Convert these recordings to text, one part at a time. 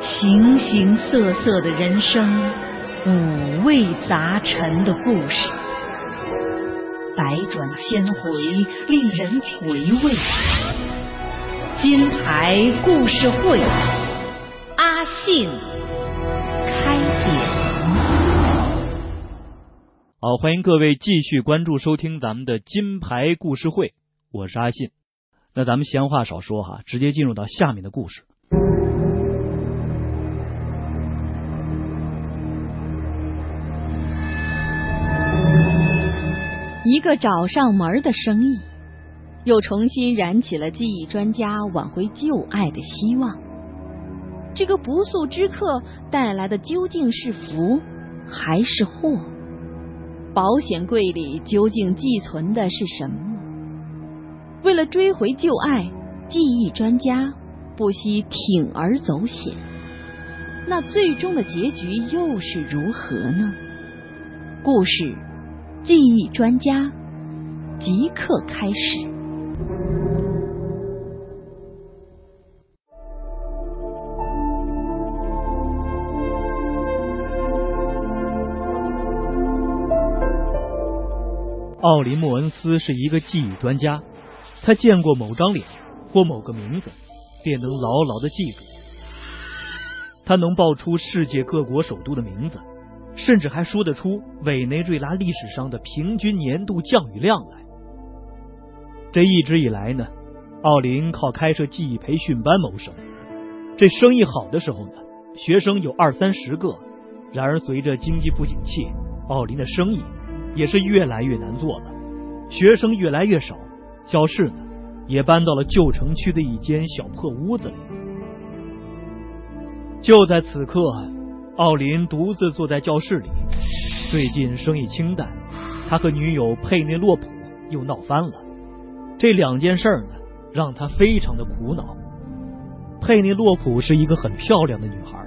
形形色色的人生，五味杂陈的故事，百转千回，令人回味。金牌故事会，阿信开讲。好，欢迎各位继续关注收听咱们的金牌故事会，我是阿信。那咱们闲话少说哈，直接进入到下面的故事。一个找上门的生意，又重新燃起了记忆专家挽回旧爱的希望。这个不速之客带来的究竟是福还是祸？保险柜里究竟寄存的是什么？为了追回旧爱，记忆专家不惜铤而走险。那最终的结局又是如何呢？故事。记忆专家即刻开始。奥林莫恩斯是一个记忆专家，他见过某张脸或某个名字，便能牢牢的记住。他能报出世界各国首都的名字。甚至还说得出委内瑞拉历史上的平均年度降雨量来。这一直以来呢，奥林靠开设记忆培训班谋生。这生意好的时候呢，学生有二三十个。然而随着经济不景气，奥林的生意也是越来越难做了，学生越来越少，教室呢也搬到了旧城区的一间小破屋子里。就在此刻。奥林独自坐在教室里。最近生意清淡，他和女友佩内洛普又闹翻了。这两件事呢，让他非常的苦恼。佩内洛普是一个很漂亮的女孩，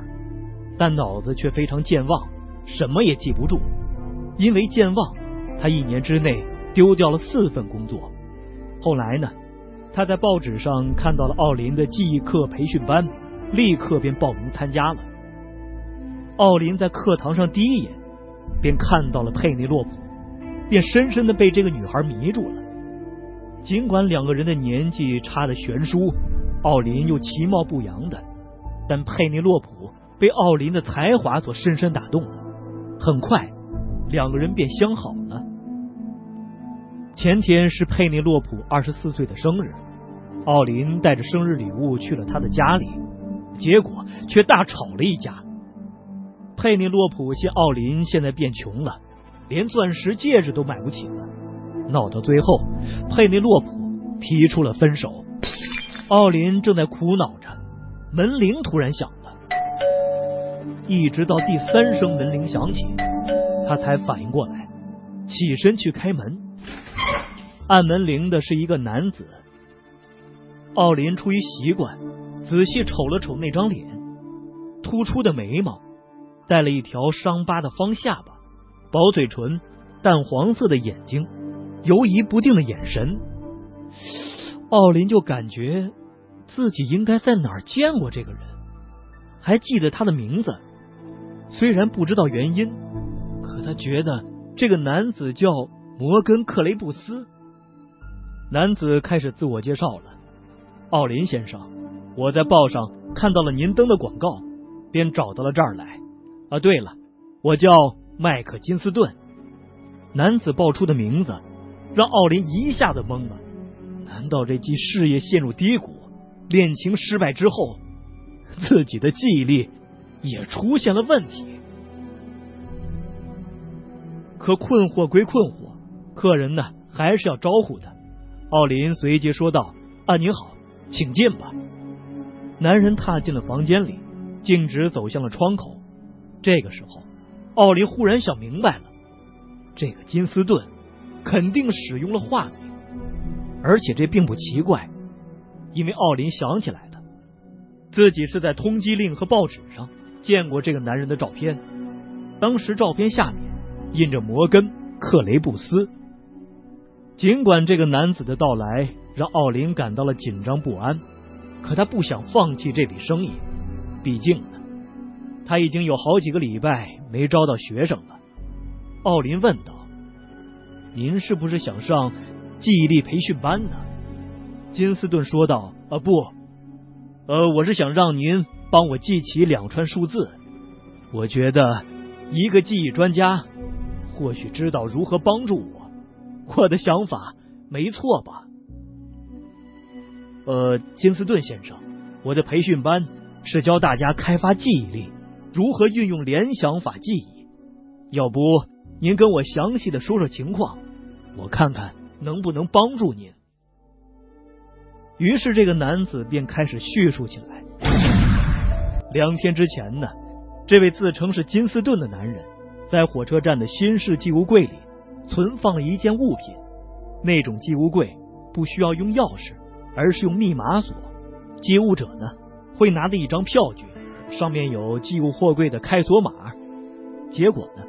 但脑子却非常健忘，什么也记不住。因为健忘，他一年之内丢掉了四份工作。后来呢，他在报纸上看到了奥林的记忆课培训班，立刻便报名参加了。奥林在课堂上第一眼便看到了佩内洛普，便深深的被这个女孩迷住了。尽管两个人的年纪差的悬殊，奥林又其貌不扬的，但佩内洛普被奥林的才华所深深打动。很快，两个人便相好。前天是佩内洛普二十四岁的生日，奥林带着生日礼物去了他的家里，结果却大吵了一架。佩内洛普见奥林现在变穷了，连钻石戒指都买不起了，闹到最后，佩内洛普提出了分手。奥林正在苦恼着，门铃突然响了，一直到第三声门铃响起，他才反应过来，起身去开门。按门铃的是一个男子。奥林出于习惯，仔细瞅了瞅那张脸，突出的眉毛。带了一条伤疤的方下巴，薄嘴唇，淡黄色的眼睛，犹疑不定的眼神。奥林就感觉自己应该在哪儿见过这个人，还记得他的名字。虽然不知道原因，可他觉得这个男子叫摩根·克雷布斯。男子开始自我介绍了：“奥林先生，我在报上看到了您登的广告，便找到了这儿来。”啊，对了，我叫麦克金斯顿。男子报出的名字让奥林一下子懵了。难道这继事业陷入低谷、恋情失败之后，自己的记忆力也出现了问题？可困惑归困惑，客人呢还是要招呼的。奥林随即说道：“啊，您好，请进吧。”男人踏进了房间里，径直走向了窗口。这个时候，奥林忽然想明白了，这个金斯顿肯定使用了化名，而且这并不奇怪，因为奥林想起来了，自己是在通缉令和报纸上见过这个男人的照片，当时照片下面印着摩根·克雷布斯。尽管这个男子的到来让奥林感到了紧张不安，可他不想放弃这笔生意，毕竟呢，他已经有好几个礼拜没招到学生了。奥林问道：“您是不是想上记忆力培训班呢？”金斯顿说道：“啊，不，呃，我是想让您帮我记起两串数字。我觉得一个记忆专家或许知道如何帮助我。我的想法没错吧？”呃，金斯顿先生，我的培训班是教大家开发记忆力，如何运用联想法记忆。要不您跟我详细的说说情况，我看看能不能帮助您。于是这个男子便开始叙述起来。两天之前呢，这位自称是金斯顿的男人，在火车站的新式寄物柜里存放了一件物品。那种寄物柜不需要用钥匙。而是用密码锁，寄物者呢会拿着一张票据，上面有寄物货柜的开锁码。结果呢，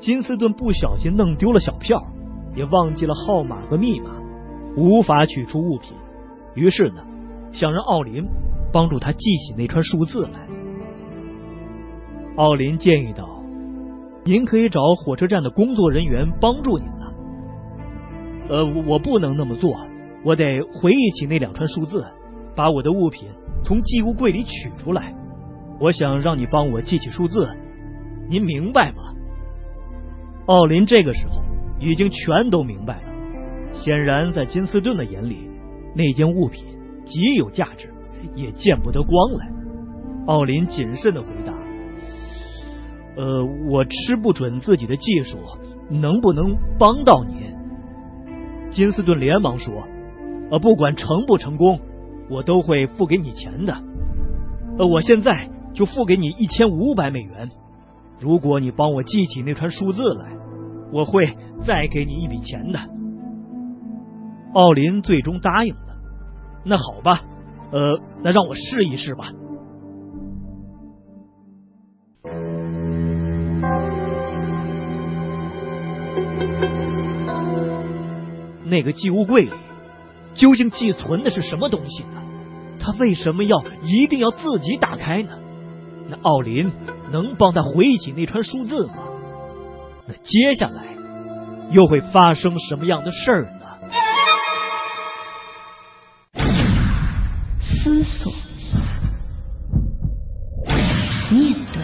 金斯顿不小心弄丢了小票，也忘记了号码和密码，无法取出物品。于是呢，想让奥林帮助他记起那串数字来。奥林建议道：“您可以找火车站的工作人员帮助您呢。”呃，我不能那么做。我得回忆起那两串数字，把我的物品从寄物柜里取出来。我想让你帮我记起数字，您明白吗？奥林这个时候已经全都明白了。显然，在金斯顿的眼里，那件物品极有价值，也见不得光来。奥林谨慎的回答：“呃，我吃不准自己的技术能不能帮到您。”金斯顿连忙说。呃，不管成不成功，我都会付给你钱的。呃，我现在就付给你一千五百美元。如果你帮我记起那串数字来，我会再给你一笔钱的。奥林最终答应了。那好吧，呃，那让我试一试吧。那个寄物柜里。究竟寄存的是什么东西呢？他为什么要一定要自己打开呢？那奥林能帮他回忆起那串数字吗？那接下来又会发生什么样的事儿呢？思索，面对，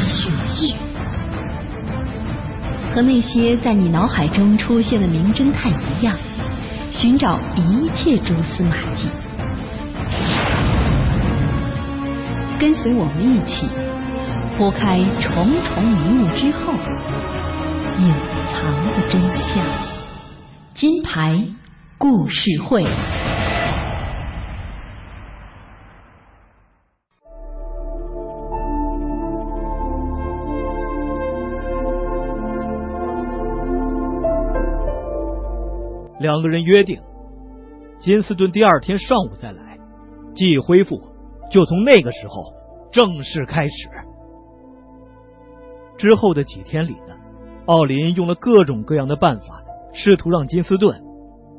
学习。和那些在你脑海中出现的名侦探一样，寻找一切蛛丝马迹，跟随我们一起拨开重重迷雾之后隐藏的真相。金牌故事会。两个人约定，金斯顿第二天上午再来，记忆恢复就从那个时候正式开始。之后的几天里呢，奥林用了各种各样的办法，试图让金斯顿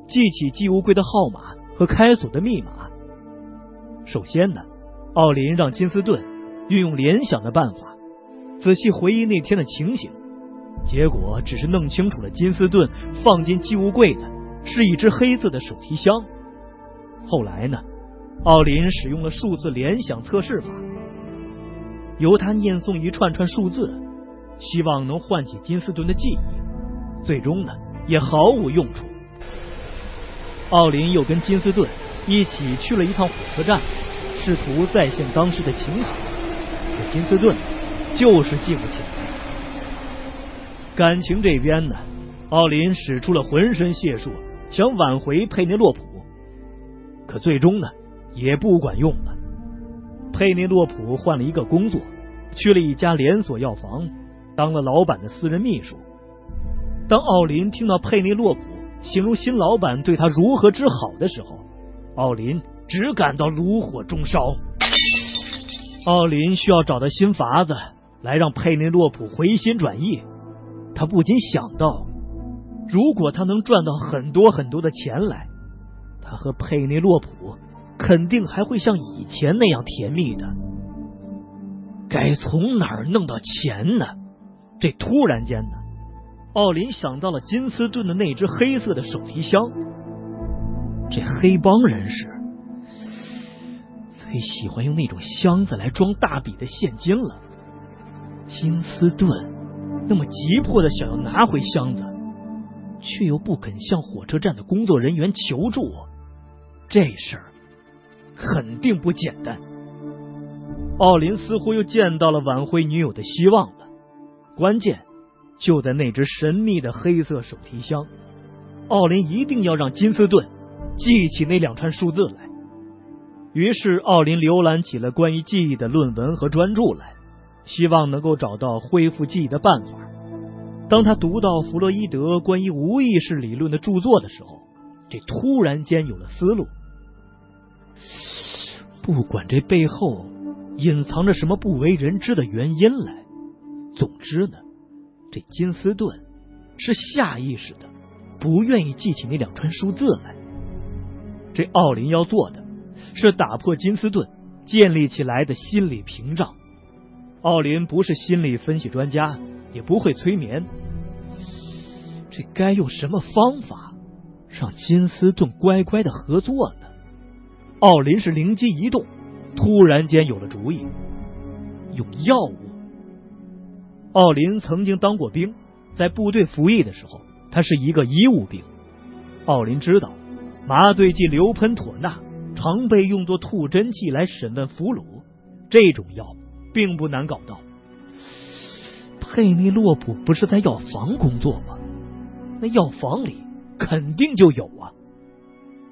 记起寄物柜的号码和开锁的密码。首先呢，奥林让金斯顿运用联想的办法，仔细回忆那天的情形，结果只是弄清楚了金斯顿放进寄物柜的。是一只黑色的手提箱。后来呢，奥林使用了数字联想测试法，由他念诵一串串数字，希望能唤起金斯顿的记忆。最终呢，也毫无用处。奥林又跟金斯顿一起去了一趟火车站，试图再现当时的情形，可金斯顿就是记不起来。感情这边呢，奥林使出了浑身解数。想挽回佩内洛普，可最终呢也不管用了。佩内洛普换了一个工作，去了一家连锁药房，当了老板的私人秘书。当奥林听到佩内洛普形容新老板对他如何之好的时候，奥林只感到炉火中烧。奥林需要找到新法子来让佩内洛普回心转意。他不禁想到。如果他能赚到很多很多的钱来，他和佩内洛普肯定还会像以前那样甜蜜的。该从哪儿弄到钱呢？这突然间呢，奥林想到了金斯顿的那只黑色的手提箱。这黑帮人士最喜欢用那种箱子来装大笔的现金了。金斯顿那么急迫的想要拿回箱子，却又不肯向火车站的工作人员求助，这事儿肯定不简单。奥林似乎又见到了挽回女友的希望了，关键就在那只神秘的黑色手提箱。奥林一定要让金斯顿记起那两串数字来。于是，奥林浏览起了关于记忆的论文和专著来。希望能够找到恢复记忆的办法。当他读到弗洛伊德关于无意识理论的著作的时候，这突然间有了思路。不管这背后隐藏着什么不为人知的原因来，总之呢，这金斯顿是下意识的不愿意记起那两串数字来。这奥林要做的是打破金斯顿建立起来的心理屏障。奥林不是心理分析专家，也不会催眠。这该用什么方法让金斯顿乖乖的合作呢？奥林是灵机一动，突然间有了主意：用药物。奥林曾经当过兵，在部队服役的时候，他是一个医务兵。奥林知道，麻醉剂硫喷妥钠常被用作吐真剂来审问俘虏，这种药。并不难搞到。佩内洛普不是在药房工作吗？那药房里肯定就有啊。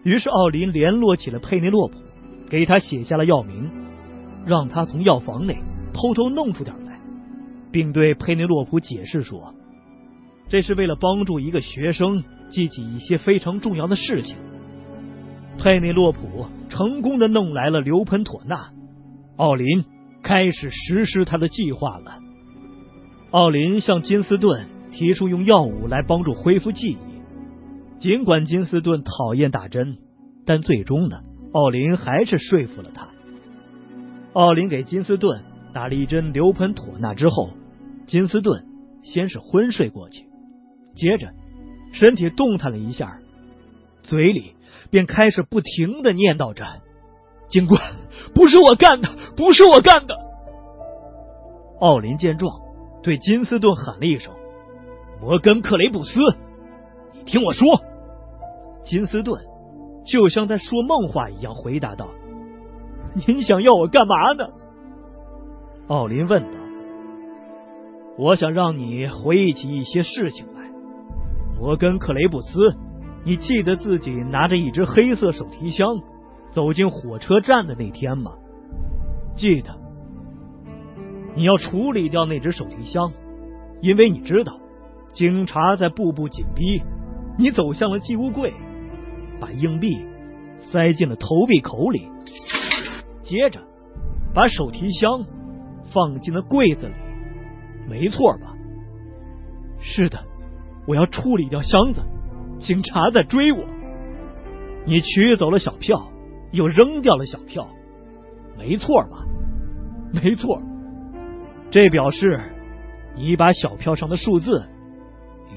于是奥林联络起了佩内洛普，给他写下了药名，让他从药房内偷偷弄出点来，并对佩内洛普解释说，这是为了帮助一个学生记起一些非常重要的事情。佩内洛普成功的弄来了硫喷妥钠，奥林。开始实施他的计划了。奥林向金斯顿提出用药物来帮助恢复记忆。尽管金斯顿讨厌打针，但最终呢，奥林还是说服了他。奥林给金斯顿打了一针硫喷妥钠之后，金斯顿先是昏睡过去，接着身体动弹了一下，嘴里便开始不停的念叨着。警官，不是我干的，不是我干的。奥林见状，对金斯顿喊了一声：“摩根克雷布斯，你听我说。”金斯顿就像在说梦话一样回答道：“您想要我干嘛呢？”奥林问道：“我想让你回忆起一些事情来。摩根克雷布斯，你记得自己拿着一只黑色手提箱？”走进火车站的那天吗？记得，你要处理掉那只手提箱，因为你知道警察在步步紧逼。你走向了寄物柜，把硬币塞进了投币口里，接着把手提箱放进了柜子里。没错吧？是的，我要处理掉箱子，警察在追我。你取走了小票。又扔掉了小票，没错吧？没错，这表示你把小票上的数字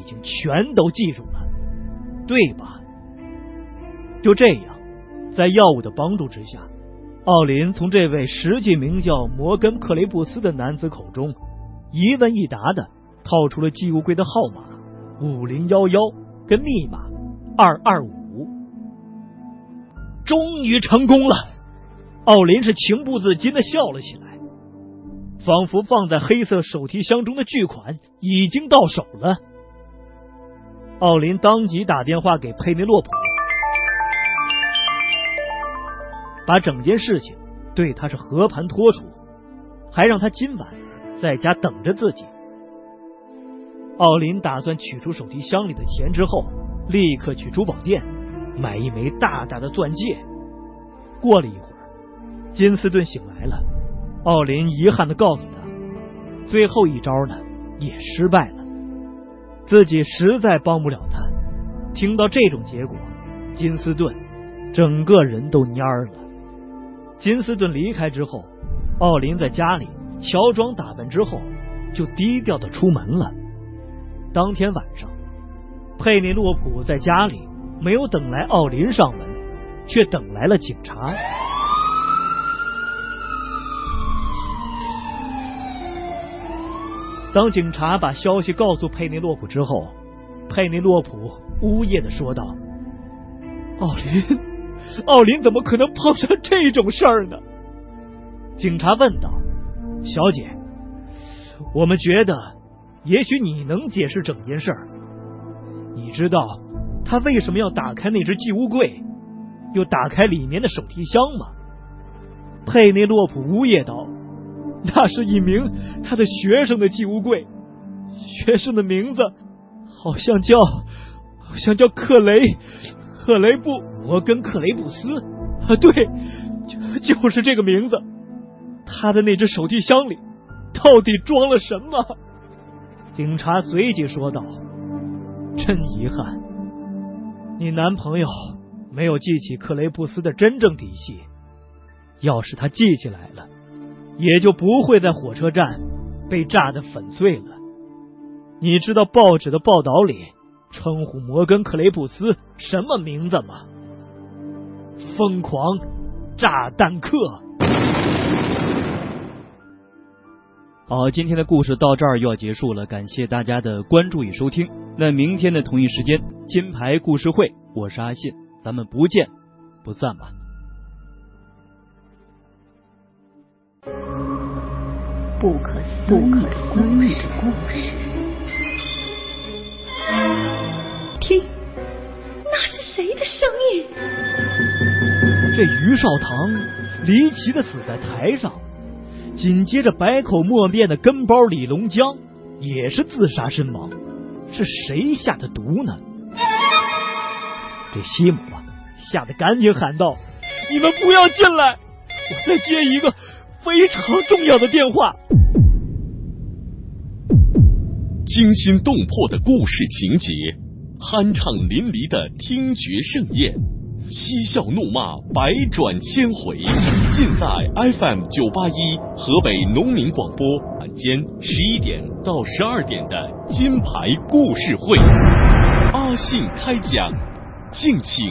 已经全都记住了，对吧？就这样，在药物的帮助之下，奥林从这位实际名叫摩根克雷布斯的男子口中一问一答的套出了寄物柜的号码五零幺幺跟密码二二五。终于成功了，奥林是情不自禁的笑了起来，仿佛放在黑色手提箱中的巨款已经到手了。奥林当即打电话给佩内洛普，把整件事情对他是和盘托出，还让他今晚在家等着自己。奥林打算取出手提箱里的钱之后，立刻去珠宝店。买一枚大大的钻戒。过了一会儿，金斯顿醒来了。奥林遗憾的告诉他，最后一招呢也失败了，自己实在帮不了他。听到这种结果，金斯顿整个人都蔫了。金斯顿离开之后，奥林在家里乔装打扮之后，就低调的出门了。当天晚上，佩内洛普在家里没有等来奥林上门，却等来了警察。当警察把消息告诉佩内洛普之后，佩内洛普呜咽的说道：“奥林，奥林怎么可能碰上这种事儿呢？”警察问道：“小姐，我们觉得也许你能解释整件事儿。你知道他为什么要打开那只寄物柜，又打开里面的手提箱吗？”佩内洛普呜咽道。那是一名他的学生的寄物柜，学生的名字好像叫好像叫克雷克雷布摩根克雷布斯啊，对，就就是这个名字。他的那只手提箱里到底装了什么？警察随即说道：“真遗憾，你男朋友没有记起克雷布斯的真正底细。要是他记起来了。”也就不会在火车站被炸得粉碎了。你知道报纸的报道里称呼摩根·克雷布斯什么名字吗？疯狂炸弹客。好，今天的故事到这儿又要结束了，感谢大家的关注与收听。那明天的同一时间，金牌故事会，我是阿信，咱们不见不散吧。不可思议的故事。听，那是谁的声音？这于少棠离奇的死在台上，紧接着百口莫辩的跟包李龙江也是自杀身亡，是谁下的毒呢？这西姆啊，吓得赶紧喊道：“你们不要进来，我再接一个。”非常重要的电话，惊心动魄的故事情节，酣畅淋漓的听觉盛宴，嬉笑怒骂百转千回，尽在 FM 九八一河北农民广播晚间十一点到十二点的金牌故事会，阿信开讲，敬请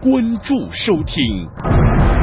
关注收听。